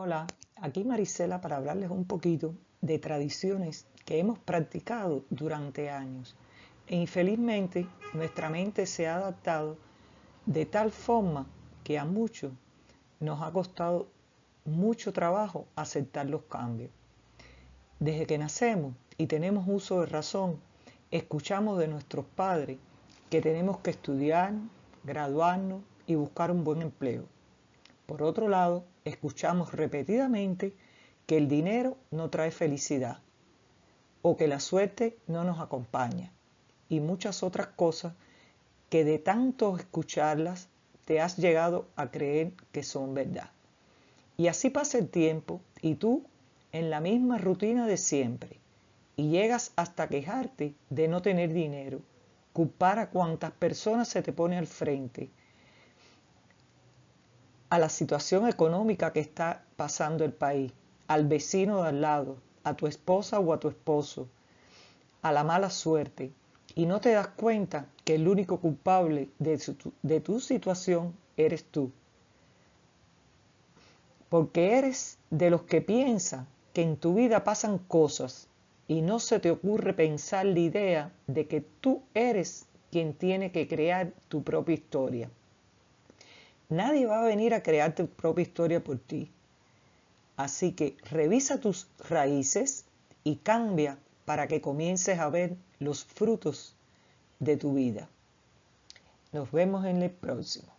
Hola, aquí Marisela para hablarles un poquito de tradiciones que hemos practicado durante años. E infelizmente nuestra mente se ha adaptado de tal forma que a muchos nos ha costado mucho trabajo aceptar los cambios. Desde que nacemos y tenemos uso de razón, escuchamos de nuestros padres que tenemos que estudiar, graduarnos y buscar un buen empleo. Por otro lado, escuchamos repetidamente que el dinero no trae felicidad o que la suerte no nos acompaña y muchas otras cosas que de tanto escucharlas te has llegado a creer que son verdad. Y así pasa el tiempo y tú en la misma rutina de siempre y llegas hasta quejarte de no tener dinero, culpar a cuantas personas se te pone al frente a la situación económica que está pasando el país, al vecino de al lado, a tu esposa o a tu esposo, a la mala suerte, y no te das cuenta que el único culpable de de tu situación eres tú. Porque eres de los que piensan que en tu vida pasan cosas y no se te ocurre pensar la idea de que tú eres quien tiene que crear tu propia historia. Nadie va a venir a crear tu propia historia por ti. Así que revisa tus raíces y cambia para que comiences a ver los frutos de tu vida. Nos vemos en el próximo.